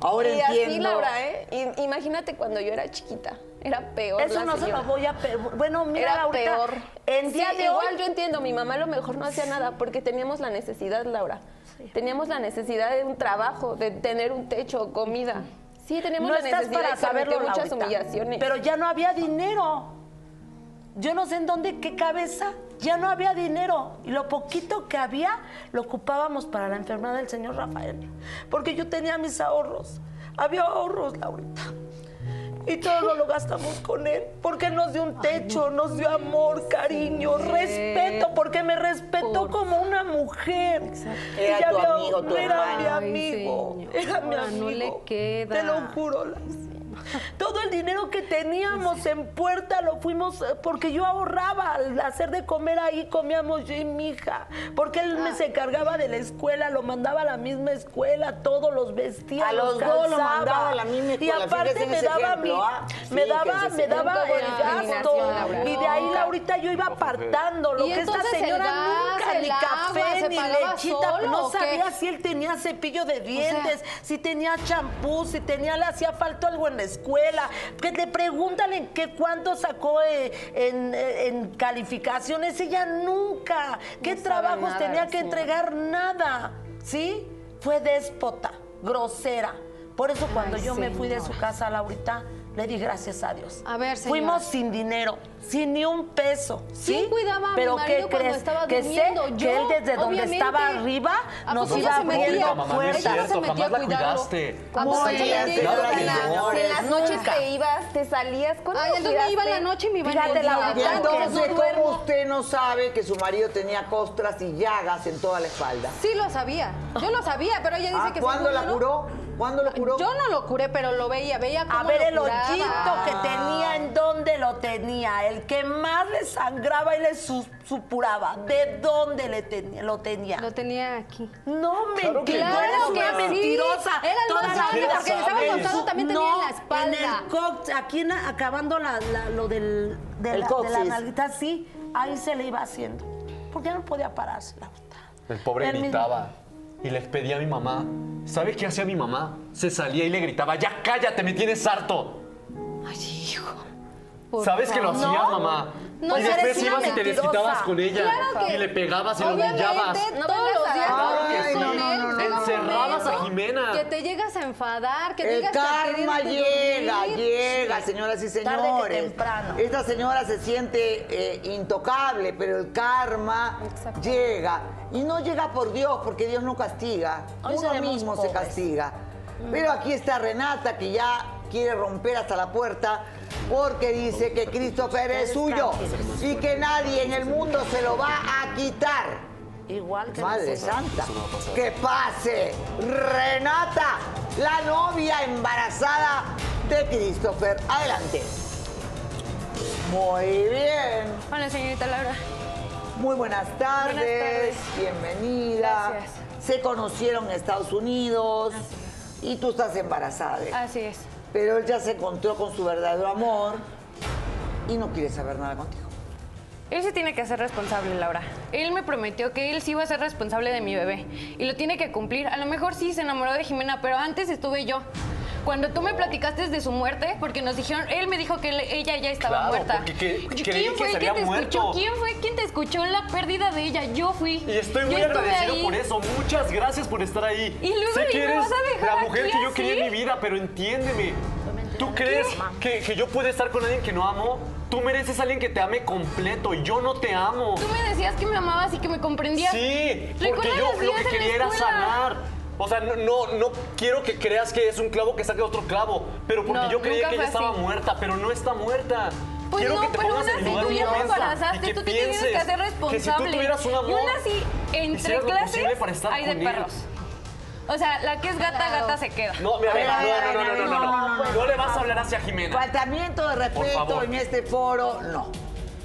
Ahora y así, entiendo. Laura, ¿eh? Imagínate cuando yo era chiquita. Era peor. Eso la no se señora. lo voy a... pe- Bueno, mira, Era Laurita, peor. en día Sí, de igual hoy... yo entiendo, mi mamá a lo mejor no hacía nada porque teníamos la necesidad, Laura. Teníamos la necesidad de un trabajo, de tener un techo, comida. Sí, teníamos no la estás necesidad para y saberlo, permitió muchas Laurita. humillaciones. Pero ya no había dinero. Yo no sé en dónde, qué cabeza. Ya no había dinero. Y lo poquito que había lo ocupábamos para la enfermedad del señor Rafael. Porque yo tenía mis ahorros. Había ahorros, Laurita. Y todo lo, lo gastamos con él. Porque nos dio un techo, nos dio amor, cariño, respeto. Porque me respetó como una mujer. Era Y ya tu había- amigo, tu Era hermano. mi amigo. Era mi amigo. no le queda. Te lo juro. la- Todo el dinero que teníamos en puerta lo fuimos, eh, porque yo ahorraba al hacer de comer ahí, comíamos yo y mi hija. Porque él me se cargaba de la escuela, lo mandaba a la misma escuela, todos los vestía, A los dos lo mandaba a la misma Y aparte en me daba ejemplo, mi, ¿ah? me daba, me daba el gasto. Laura. Y de ahí. Laurita yo iba apartando. Lo que esta señora gas, nunca, ni agua, café, ¿se ni lechita. solo no sabía si él tenía cepillo de dientes, si tenía champú, si tenía, le hacía falta algo en la escuela. Que te pregúntale que cuánto sacó eh, en, eh, en calificaciones. Ella nunca. ¿Qué No trabajos tenía que entregar? Nada. ¿Sí? Fue déspota, grosera. Por eso cuando Ay, yo me fui de su casa, Laurita, le di gracias a Dios. A ver, señora. Fuimos sin dinero, sin ni un peso. ¿sí? ¿Quién cuidaba a mi Pero marido ¿qué cuando crees? estaba que durmiendo? sé que él desde donde estaba arriba ¿A nos iba abriendo puertas. Ella se jamás a la cuidarlo. Si en las noches Nunca. te ibas, te salías, ¿cuándo Ay, entonces me iba en la noche y me iba en Ya, entonces, ¿cómo usted no sabe que su marido tenía costras y llagas en toda la espalda? Sí lo sabía, yo lo sabía, pero ella dice Ah, que ¿Cuándo la curó? ¿Cuándo lo curó? Yo no lo curé, pero lo veía, veía cómo A ver lo el curaba. hoyito que tenía, en dónde lo tenía, el que más le sangraba y le su- supuraba, de dónde le tenía, lo tenía. Lo tenía aquí. No, Claro que mentira, no. eres Claro una que sí. mentirosa. Era el Toda la vida porque le estaba contando, también tenía No, en la espalda. En el cox, aquí en- acabando la- la- lo del, de, El la, de la nalguita, sí, ahí se le iba haciendo. Porque ya no podía pararse la puta. El pobre Él mismo. gritaba y les pedía a mi mamá. ¿Sabe qué hacía mi mamá? Se salía y le gritaba, ya cállate, me tienes harto. Ay, hijo. Por ¿Sabes que lo favor. hacías, No. mamá? No, y eres después ibas y te desquitabas con ella. Claro que- y le pegabas y lo humillabas. No todos los días Ay, no, no, no, a Jimena. Que te llegas a enfadar, que El digas que karma querer llega, dormir. llega, señoras y Tarde que señores. temprano. Esta señora se siente eh, intocable, pero el karma Exacto. llega. Y no llega por Dios, porque Dios no castiga. Hoy Uno mismo se castiga. Pero aquí está Renata, que ya quiere romper hasta la puerta porque dice que Christopher es suyo y que nadie en el mundo se lo va a quitar. Igual que Madre. Santa. ¡Que pase! Renata, la novia embarazada de Christopher. Adelante. Muy bien. Hola, señorita Laura. Muy buenas tardes. tardes. Bienvenida. Gracias. Se conocieron en Estados Unidos y tú estás embarazada. de él. Así es. Pero él ya se encontró con su verdadero amor y no quiere saber nada contigo. Él se tiene que hacer responsable, Laura. Él me prometió que él sí iba a ser responsable de mi bebé y lo tiene que cumplir. A lo mejor sí se enamoró de Jimena, pero antes estuve yo. Cuando tú me platicaste de su muerte, porque nos dijeron, él me dijo que él- ella ya estaba Claro, muerta. porque que- Yo- creí ¿Quién que se había te muerto. escuchó? ¿Quién fue quien te escuchó la pérdida de ella? Yo fui. Y estoy Yo muy estuve agradecido ahí. por eso. Muchas gracias por estar ahí. Y luego sé ¿y que me eres vas a dejar la mujer aquí que yo quería en así? mi vida, pero entiéndeme. ¿Tú crees que, que yo puedo estar con alguien que no amo? Tú mereces a alguien que te ame completo y yo no te amo. Tú me decías que me amabas y que me comprendías. Sí, porque ¿Recuerdas yo lo que quería era sanar. O sea, no, no, no quiero que creas que es un clavo que saque otro clavo, pero porque No, yo creía que ella estaba así. muerta, pero no está muerta. Pues quiero no, que te pero aún así tú ya me embarazaste, tú te tienes que hacer Que si tú responsable. tuvieras un amor, Y aún así, entre clases hay de perros. O sea, la que es gata, gata se queda. No, mira, mira, no, ver, no, no, no, no, no, no, no, le vas a hablar hacia Jimena. Faltamiento de respeto en este foro, no.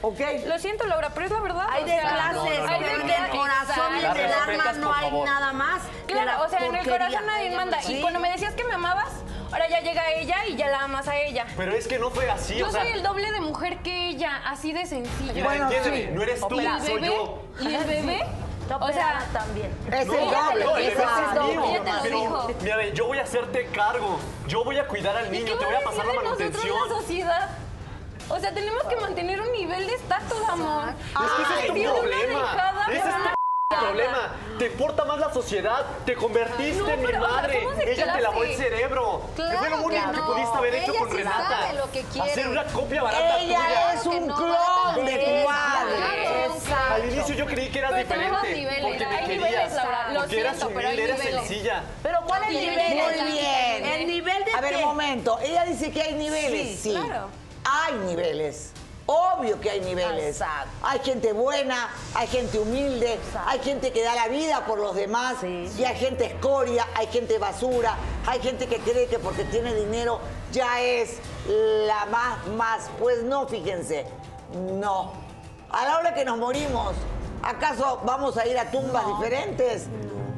¿Ok? Lo siento, Laura, pero es la verdad. Hay o de sea, clases, no, no, hay de pero en clases. el corazón y La en el alma no hay favor. nada más. Claro, la o sea, en el corazón nadie manda. Sí. Y cuando me decías que me amabas, ahora ya llega ella y ya la amas a ella. Pero es que no fue así, Yo o sea. soy el doble de mujer que ella, así de sencillo. Mira, Bueno, sí. no eres tú, ¿Y el soy bebé? yo. ¿Y el bebé? Está O sea, también. Es No, el doble. no, el Esa- es no, mío, ella te lo pero, dijo. mira, yo voy a hacerte cargo. Yo voy a cuidar al ¿Y niño, te voy a pasar la de nosotros manutención. la sociedad? O sea, tenemos que mantener un nivel de estatus, amor. Es que ese es tu problema. Ese es tu problema. Te importa más la sociedad. Te convertiste No, en mi pero, o sea, madre. Ella te lavó el cerebro. Claro fue lo único que no. pudiste haber hecho con sí Renata. sabe lo que quiere. Hacer una copia barata Ella tuya. es un no, clon de tu es, madre. Al inicio yo creí que eras Pero diferente. niveles, porque me hay querías. niveles, Laura, lo porque eras siento, pero hay eras niveles. sencilla. Pero ¿cuál es el nivel? Muy bien. El nivel de A ver, qué? un momento. Ella dice que hay niveles. Sí, claro. Hay niveles. Obvio que hay niveles. Exacto. Hay gente buena, hay gente humilde, Exacto. hay gente que da la vida por los demás, Sí. y hay gente escoria, hay gente basura, hay gente que cree que porque tiene dinero ya es la más, más. Pues no, fíjense, no. A la hora que nos morimos, ¿acaso vamos a ir a tumbas diferentes?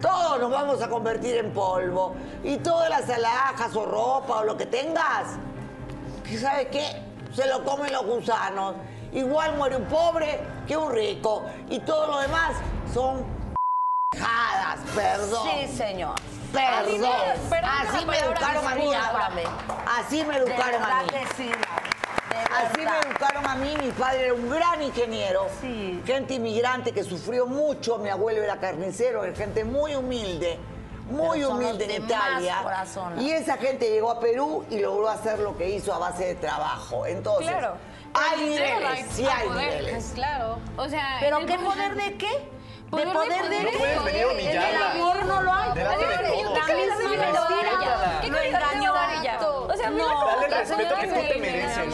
Todos nos vamos a convertir en polvo. Y todas las alhajas o ropa o lo que tengas, ¿que ¿sabe qué? Se lo comen los gusanos. Igual muere un pobre que un rico. Y todo lo demás son jadas, perdón. Sí, señor. Perdón. perdón Así me palabra, educaron a mí. Así me educaron a mí. Así me educaron a mí, mi padre era un gran ingeniero, Sí. gente inmigrante que sufrió mucho, mi abuelo era carnicero, era gente muy humilde, muy Pero humilde en Italia. corazón. Y esa gente llegó a Perú y logró hacer lo que hizo a base de trabajo. Entonces, Claro. hay niveles, hay, sí hay poder. niveles. Claro. O sea, ¿Pero qué poder- poder de qué? Poder ¿De de poder de poder. qué? No el amor no lo hay. Delante de todos. ¿qué calidad Sí, me va a dar respira. ella? ¿Qué Lo respeto que tú te mereces.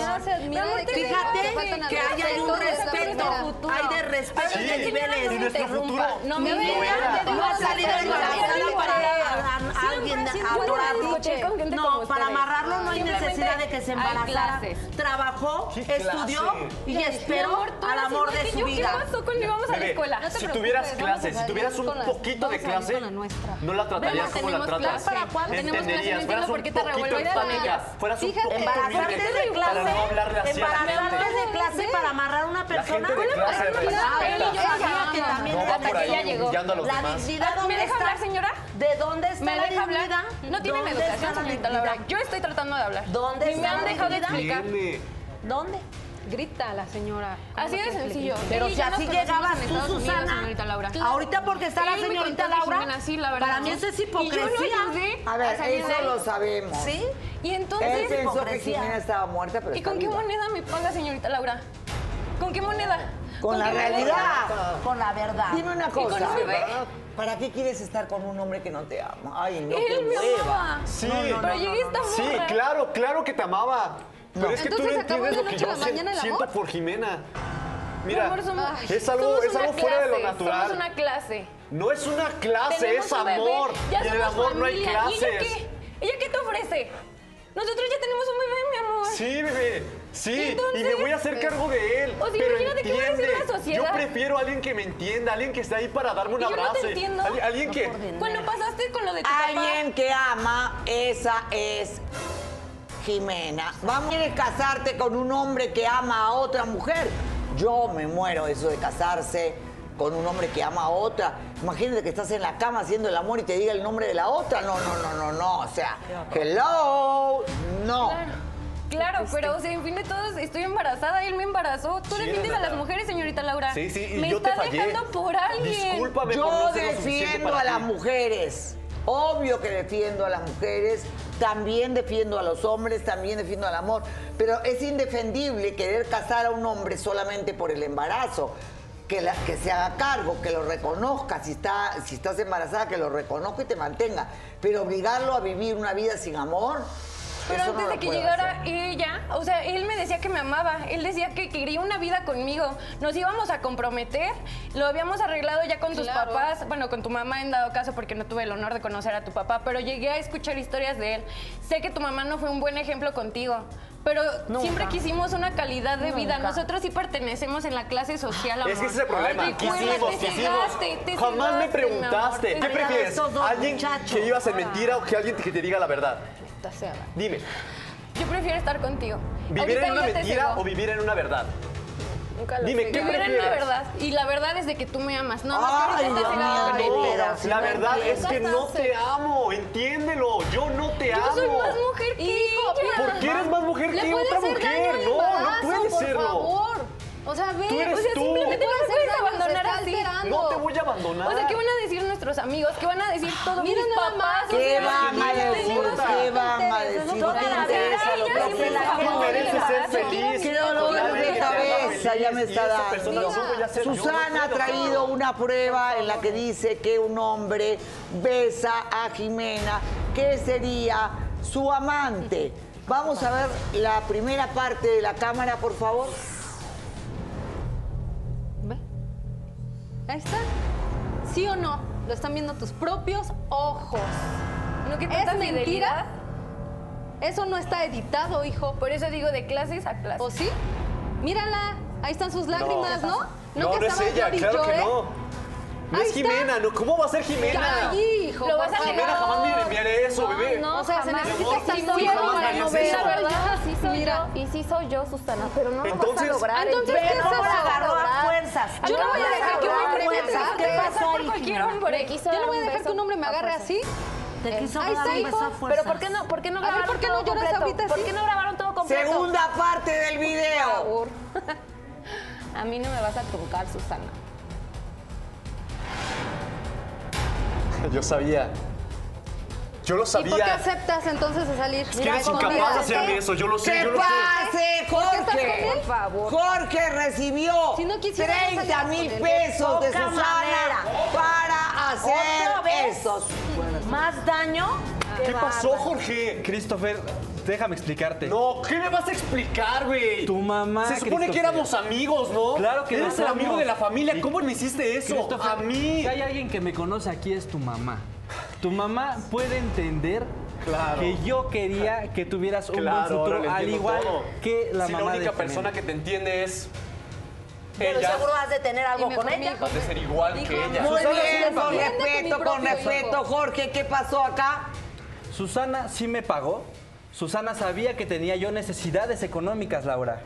Fíjate que hay, un respeto, hay de respeto de niveles. y nuestro futuro No me No ha salido embarazada para alguien Siempre a ha sido amarrarlo. escuché con gente No, para ustedes. Amarrarlo no hay necesidad de que se embarazara. Trabajó, ¿Qué estudió clase? y esperó amor, al amor de su yo. vida. ¿Qué pasó cuando íbamos a la escuela? No te si tuvieras clases, si tuvieras un la- poquito de clase, la no la tratarías como la tenemos tratas. clase. ¿Para cuándo? Entenderías, no fueras un poquito empática, amigas. fueras un poquito Embarazarte de clase, para no hablarle así a la embarazarte gente. de clase para amarrar a una La persona. La dignidad, ¿Me ¿dónde deja está? hablar, señora? ¿De dónde está ¿Me la deja hablar? dignidad? No ¿Dónde educación, la señorita Laura. dignidad? Yo estoy tratando de hablar. ¿Dónde Ni está me han la dejado de explicar. ¿Dónde? Grita la señora. ¿Cómo Así de sencillo. Pero y si yo así llegabas tú, Unidos, señorita Laura. Ahorita porque está la señorita Laura. Jimena, sí, la verdad. Para mí eso es Y yo lo hipocresía. ayudé A ver, eso lo sabemos. ¿Sí? Y Él entonces, pensó que hipocresía. Jimena estaba muerta, pero ¿y está con qué viva. moneda me paga, señorita Laura? ¿Con qué moneda? Con la realidad. Con la verdad. Dime una cosa. ¿Para qué quieres estar con un hombre que no te ama? Ay, no, Él me amaba. Sí, Pero llegué esta sí, claro, claro que te amaba. Pero es que tú no Entonces, ¿acabó entiendes de lo que yo siento por Jimena. Mi Mira, amor, somos, es algo, somos es algo fuera de lo natural. Somos una clase. No es una clase, Tenemos es amor. y en el amor no hay familia. ¿Y ella clases. qué? ¿Ella qué te ofrece? Nosotros ya tenemos un bebé. Sí, bebé, sí, y, me voy a hacer cargo de él. O sea, pero imagínate qué va a decir entiende, la sociedad. yo prefiero a alguien que me entienda, alguien que esté ahí para darme un Y yo no abrazo. te entiendo. Alguien, alguien que... Cuando pasaste con lo de tu papá. Alguien que ama, esa es Jimena. Vamos, ¿quieres casarte con un hombre que ama a otra mujer? Yo me muero eso de casarse con un hombre que ama a otra. Imagínate que estás en la cama haciendo el amor y te diga el nombre de la otra. No, no, no, no, no. O sea, hello, no. Claro. Claro, pero o sea, en fin de todos, estoy embarazada, él me embarazó. Tú Sí, defiendes a las mujeres, señorita Laura. Sí, sí, y me yo te está fallé. dejando por alguien. Discúlpame por Yo no ser lo suficiente defiendo para a las mujeres. Obvio que defiendo a las mujeres, también defiendo a los hombres, también defiendo al amor. Pero es indefendible querer casar a un hombre solamente por el embarazo. Que, la- que se haga cargo, que lo reconozca, si, está, si estás embarazada, que lo reconozca y te mantenga. Pero obligarlo a vivir una vida sin amor. Pero eso antes de que llegara hacer. ella, o sea, él me decía que me amaba, él decía que quería una vida conmigo, nos íbamos a comprometer, lo habíamos arreglado ya con tus Claro. papás, bueno, con tu mamá en dado caso porque no tuve el honor de conocer a tu papá, pero llegué a escuchar historias de él. Sé que tu mamá no fue un buen ejemplo contigo. Pero Nunca. siempre quisimos una calidad de vida. Nosotros sí pertenecemos en la clase social, amor. Es que ese es el problema. Ay, Quisimos, te quisimos. cegaste, te Jamás me preguntaste. te ¿Qué prefieres? ¿Alguien que vivas en mentira o que alguien que te diga la verdad? Cegada. Dime, Yo prefiero estar contigo. ¿vivir Ahorita en una mentira o vivir en una verdad? Nunca lo Dime, sé. ¿qué Vivir en prefieres? la verdad. Y la verdad es de que tú me amas. No, más Ay, que ahorita estás con mío, él. pero La no verdad es que no te amo, entiéndelo. Yo no te Yo amo. soy más mujer que Hijo. ¿Por qué eres más mujer Le que puede otra hacer mujer? al No, no embarazo, puede por serlo. favor. O sea, ve. Tú eres O sea, tú. simplemente no Puede daño, abandonar así. No te voy a abandonar. O sea, ¿qué van a decir nuestros amigos? ¿Qué van a decir todos Mira mis nada papás? ¿Qué van a ¿qué decir? ¿Qué van a decir? no No te interesa lo que la mereces mereces ser feliz. De te haga cabeza ya me está dando. no no Susana ha traído una prueba en la que dice que un hombre besa a Jimena, que sería su amante. Vamos a ver la primera parte de la cámara, por favor. Ahí está. ¿Sí o no? Lo están viendo tus propios ojos. ¿No que ¿Es mentira? fidelidad? Eso no está editado, hijo. Por eso digo de clases a clases. ¿O sí? Mírala. Ahí están sus lágrimas, ¿no? No, no, que es estaba ella, llore y claro que llore? no. No es. Jimena, no, ¿cómo va a ser Jimena? Ay, hijo. Lo vas por a. Jimena jamás me enviaría eso, bebé. No, O sea, se necesita estar jamás para no ver. La sí soy Mira. yo. Y sí soy yo, Susana, pero no lo Entonces- vas a lograr. Entonces. ¿qué es No lo eso? vas a Agarró a fuerzas. Yo no voy a dejar que un hombre me fuerzas. trate. ¿Qué pasó Por ahí, cualquier hombre. Yo no voy a dejar que un hombre me agarre así. Te quiso Ahí dar está, un beso hijo. a Pero fuerzas. ¿por qué no, por qué no A ver, grabaron ¿por qué no todo lloras completo? ahorita ¿Por así? qué no grabaron todo completo? Segunda parte del video. favor. A mí no me vas a truncar, Susana. Yo sabía. Yo lo ¿Y por qué sabía. aceptas entonces de salir? Es que eres incapaz de hacerme eso, yo lo sé, ¡Que yo lo sé. pase, estás con Jorge! él? Por favor. Jorge recibió Si no quisiera, no 30 salieras mil pesos de Susana manera. para ¿Otra hacer vez? estos. ¿Más daño? ¿Qué pasó, Jorge? Christopher, déjame explicarte. No, ¿qué me vas a explicar, güey? Tu mamá, Se supone que éramos amigos, ¿no? Claro que Eres lo el amigo de la familia. ¿Cómo me hiciste eso? A mí. Si hay alguien que me conoce aquí es tu mamá. Tu mamá puede entender Claro. que yo quería que tuvieras un Claro, buen futuro, al igual todo. que la si mamá la única de persona que te entiende es Pero ella, seguro has de tener algo con ella. de ser igual que ella. Muy Susana, bien, con respeto, con respeto. Jorge. ¿Qué pasó acá? Susana sí me pagó. Susana sabía que tenía yo necesidades económicas, Laura.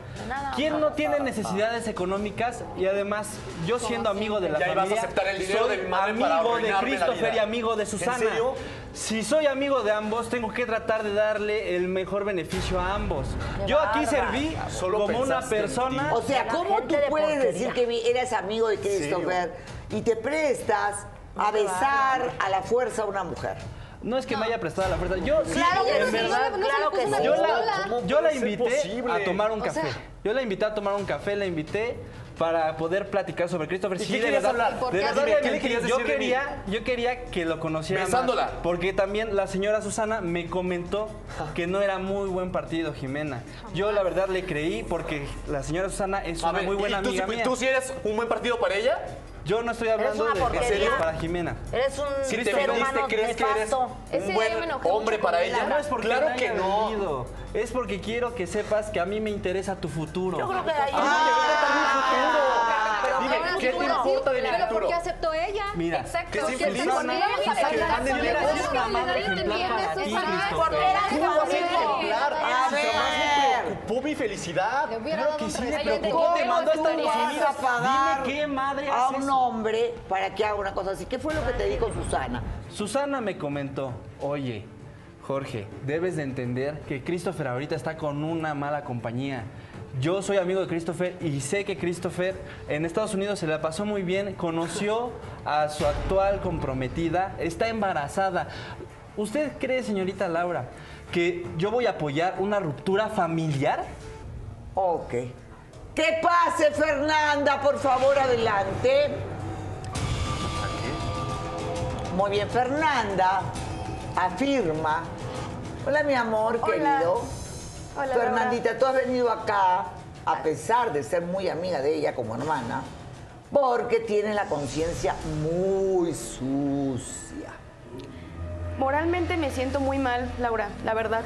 ¿Quién no tiene necesidades económicas? Y además, yo siendo amigo de la Ya ibas a familia, aceptar el dinero soy de mi madre para amigo de Christopher y amigo de ¿En Susana. serio? Si soy amigo de ambos, tengo que tratar de darle el mejor beneficio a ambos. Yo aquí serví Solo como una persona. O sea, ¿cómo tú de puedes porquería. decir que eres amigo de Christopher y te prestas a besar a la fuerza a una mujer? No es que me haya prestado la fuerza. Yo sí, Claro que en sí, verdad, no se le claro puso que una sí. Yo pistola. la, ¿Cómo yo la puede ser invité posible? a tomar un O café. sea- yo la invité a tomar un café, la invité para poder platicar sobre Christopher. ¿Y Sí, qué de querías verdad, hablar? ¿Por de qué? verdad Dime, le ¿qué le mentí. querías yo decir de mí? quería, yo quería que lo conociera Besándola. más, porque también la señora Susana me comentó que no era muy buen partido, Jimena. Yo la verdad le creí porque la señora Susana es A una ver, muy buena ¿y tú, amiga mía. ¿Tú sí eres un buen partido para ella? Yo no estoy hablando de porquería. serio para Jimena. Eres un Si te ser humano ¿crees que eres un buen hombre para ella? No es porque claro que no. venido, Es porque quiero que sepas que a mí me interesa tu futuro. Yo creo que ahí Pero Dime, ¿qué te importa de mi Pero ¿por futuro? qué aceptó ella? Mira, Exacto. que ¿Qué infeliz. Es una madre ¿No preocupó mi felicidad. Le Claro que sí, respeto. preocupó, te ¿cómo mandó a Estados vas a Unidos. Dime qué madre a un hombre para que haga una cosa así. ¿Qué fue lo que te dijo Susana? Susana me comentó, oye, Jorge, debes de entender que Christopher ahorita está con una mala compañía. Yo soy amigo de Christopher y sé que Christopher en Estados Unidos se la pasó muy bien, conoció a su actual comprometida, está embarazada. ¿Usted cree, señorita Laura, que yo voy a apoyar una ruptura familiar? Ok. Que pase, Fernanda, por favor, adelante. Muy bien, Fernanda afirma. Hola, mi amor, Hola. querido. Hola, Fernandita, tú has venido acá, a pesar de ser muy amiga de ella como hermana, porque tienes la conciencia muy sucia. Moralmente me siento muy mal, Laura, la verdad.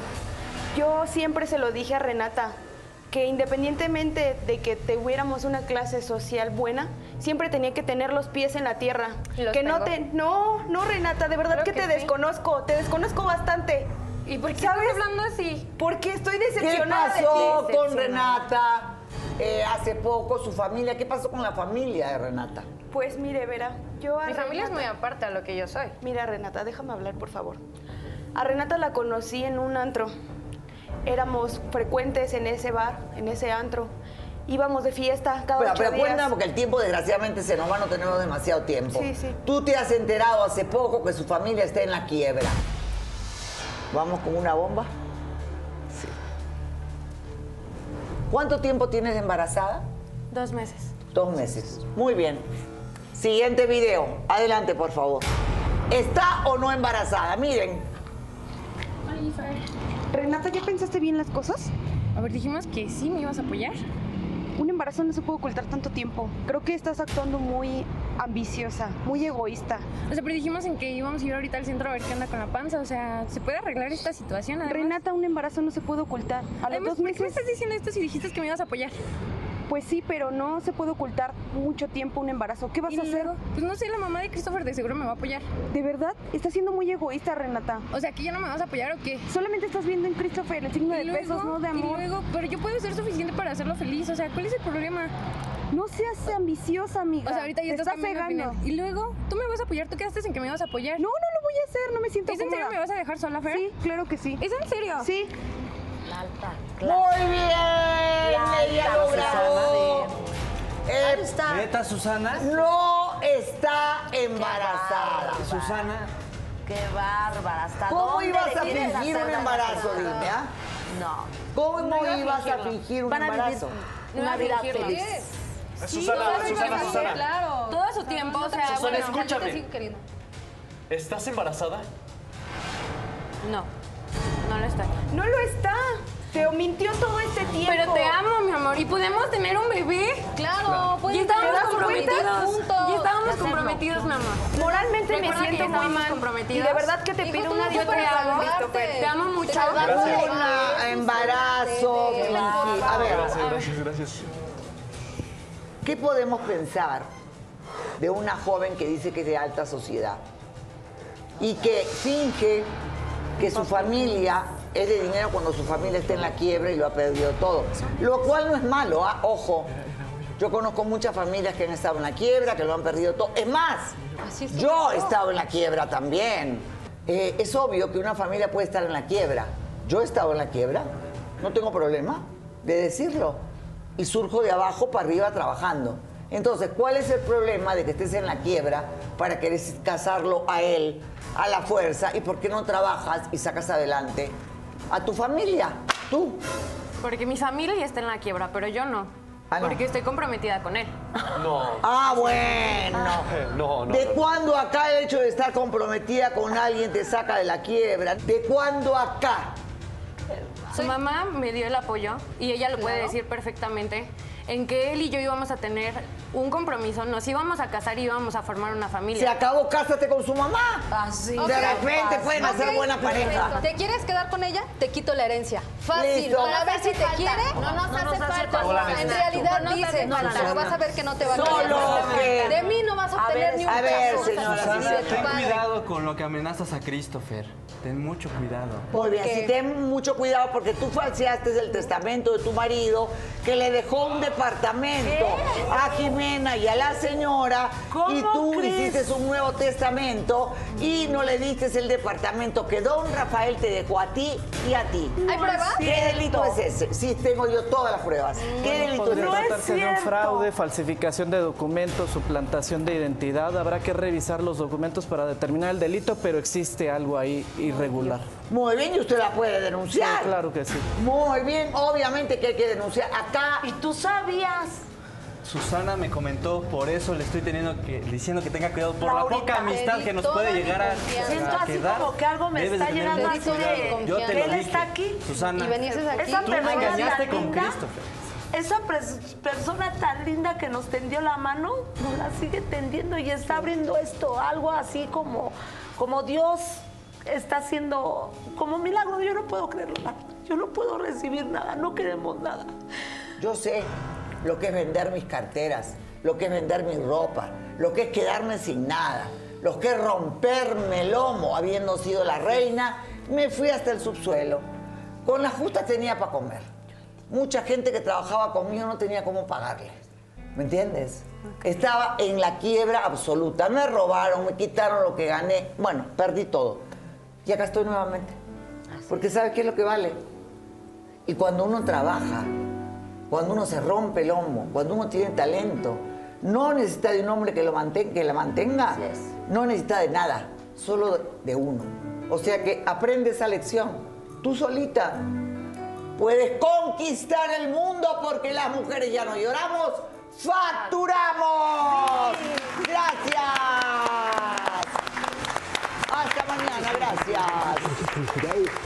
Yo siempre se lo dije a Renata, que independientemente de que tuviéramos una clase social buena, siempre tenía que tener los pies en la tierra. ¿Los que no te... No, no, Renata, de verdad que, que te sí. desconozco, te desconozco bastante. ¿Y por qué ¿Sabes? estás hablando así? Porque estoy ¿Qué decepcionada de pasó ti. con Renata eh, hace poco, su familia? ¿Qué pasó con la familia de Renata? Pues mire, Vera, yo a Mi familia es muy aparte a lo que yo soy. Mira, Renata, déjame hablar, por favor. A Renata la conocí en un antro. Éramos frecuentes en ese bar, en ese antro. Íbamos de fiesta cada Pero, ocho pero días. cuéntame, porque el tiempo desgraciadamente se nos va, no tenemos demasiado tiempo. Sí, sí. Tú te has enterado hace poco que su familia está en la quiebra. ¿Vamos con una bomba? Sí. ¿Cuánto tiempo tienes de embarazada? Dos meses. Dos meses. Muy bien. Siguiente video. Adelante, por favor. ¿Está o no embarazada? Miren. Renata, ¿ya pensaste bien las cosas? A ver, dijimos que sí me ibas a apoyar. Un embarazo no se puede ocultar tanto tiempo. Creo que estás actuando muy ambiciosa, muy egoísta. O sea, pero dijimos en que íbamos a ir ahorita al centro a ver qué anda con la panza. O sea, ¿se puede arreglar esta situación? Además? Renata, un embarazo no se puede ocultar. A los Además, dos ¿por qué me estás diciendo esto si dijiste que me ibas a apoyar? Pues sí, pero no se puede ocultar mucho tiempo un embarazo. ¿Qué vas a hacer? pues no sé, la mamá de Christopher de seguro me va a apoyar. ¿De verdad? Estás siendo muy egoísta, Renata. O sea, ¿que ya no me vas a apoyar o qué? Solamente estás viendo en Christopher el signo de pesos, no de y amor. luego, pero yo puedo ser suficiente para hacerlo feliz. O sea, ¿cuál es el problema? No seas ambiciosa, amiga. O sea, ahorita ya estás estás cegando. Y luego, tú me vas a apoyar. ¿Tú quedaste en que me ibas a apoyar? No, no lo voy a hacer, no me siento ¿Es en serio me vas a dejar sola, Fer? Sí, claro que sí. ¿Es en serio? Sí. Muy bien, La ella alta logrado. Eh, está. ¿Neta, Susana? no está embarazada. Susana, Qué bárbara. ¿Hasta ¿Cómo ibas a fingir un embarazo, dime, ah? No. ¿Cómo No iba a ibas a fingir un embarazo? Una vida feliz. Susana, Susana, Susana. Claro. Todo su tiempo, o sea, Susana, bueno, escúchame. ¿Estás embarazada? no, no lo estoy. No lo está. Te mintió todo este tiempo. Pero te amo, mi amor, y podemos tener un bebé. Claro, Ya pueden estábamos comprometidos. juntos. Ya estábamos comprometidos, mi amor. Moralmente me Recuerda siento muy mal. Y de verdad que te Hijo, pido una Yo te amo, te amo mucho. Un embarazo. A ver, Gracias, gracias, gracias. ¿qué podemos pensar de una joven que dice que es de alta sociedad y que finge que su familia es de dinero cuando su familia está en la quiebra y lo ha perdido todo? Lo cual no es malo, ¿ah? ojo. Yo conozco muchas familias que han estado en la quiebra, que lo han perdido todo. Es más, yo he estado en la quiebra también. Eh, es obvio que una familia puede estar en la quiebra. Yo he estado en la quiebra, no tengo problema de decirlo. Y surjo de abajo para arriba trabajando. Entonces, ¿cuál es el problema de que estés en la quiebra para querer casarlo a él, a la fuerza? ¿Y por qué no trabajas y sacas adelante a tu familia? Tú. Porque mi familia está en la quiebra, pero yo no. Ah, no. Porque estoy comprometida con él. No. Ah, bueno. No, no. ¿De no. cuándo acá el hecho de estar comprometida con alguien te saca de la quiebra? ¿De cuándo acá? Su mamá me dio el apoyo y ella lo puede decir perfectamente en que él y yo íbamos a tener un compromiso, nos íbamos a casar y íbamos a formar una Se familia. acabó, cásate con su mamá. Así. De repente pueden hacer buena pareja. ¿Te quieres quedar con ella? Te quito la herencia. Fácil. Listo. Para ver si te quiere. No nos hace falta. En realidad No dice, falta. pero vas a ver que no te va a Solo querer. que- De mí no vas a obtener ni un a ver, señora, Susana, ten cuidado con lo que amenazas a Christopher. Ten mucho cuidado. Muy bien, ¿Qué? si ten mucho cuidado porque tú falseaste el testamento de tu marido que le dejó un departamento a Jimena y a la señora ¿Cómo y tú crees? hiciste un nuevo testamento y no le diste el departamento que don Rafael te dejó a ti y a ti. ¿Hay pruebas? ¿Qué delito es ese? Sí, tengo yo todas las pruebas. ¿Qué delito es Podría ese? No es tratarse de un fraude, falsificación de documentos, suplantación de identidad. Habrá que revisar los documentos para determinar el delito, pero existe algo ahí irregular. Muy bien, y usted la puede Sí, denunciar. claro que sí. Muy bien, obviamente que hay que denunciar. Acá ¿Y tú sabías? Susana me comentó, por eso le estoy teniendo que, diciendo que tenga cuidado por la poca amistad que nos puede llegar a, confianza. Siento a así quedar. como que algo me está llegando así de-. Yo te que lo él dije. está aquí. Susana, Y aquí. Esa tú me engañaste con linda, Christopher. Esa persona tan linda que nos tendió la mano, nos la sigue tendiendo y está abriendo esto, algo así como, como Dios está haciendo, como milagro. Yo no puedo creerlo, yo no puedo recibir nada, no queremos nada. Yo sé lo que es vender mis carteras, lo que es vender mi ropa, lo que es quedarme sin nada, lo que es romperme el lomo habiendo sido la reina. Me fui hasta el subsuelo. Con la justa tenía para comer. Mucha gente que trabajaba conmigo no tenía cómo pagarle. ¿Me entiendes? Estaba en la quiebra absoluta. Me robaron, me quitaron lo que gané. Bueno, perdí todo. Y acá estoy nuevamente. Porque ¿sabes qué es lo que vale? Y cuando uno trabaja, cuando uno se rompe el lomo, cuando uno tiene talento, no necesita de un hombre que lo mantenga, que la mantenga, no necesita de nada, solo de uno. O sea que aprende esa lección. Tú solita puedes conquistar el mundo porque las mujeres ya no lloramos, facturamos. Gracias. Hasta mañana, gracias.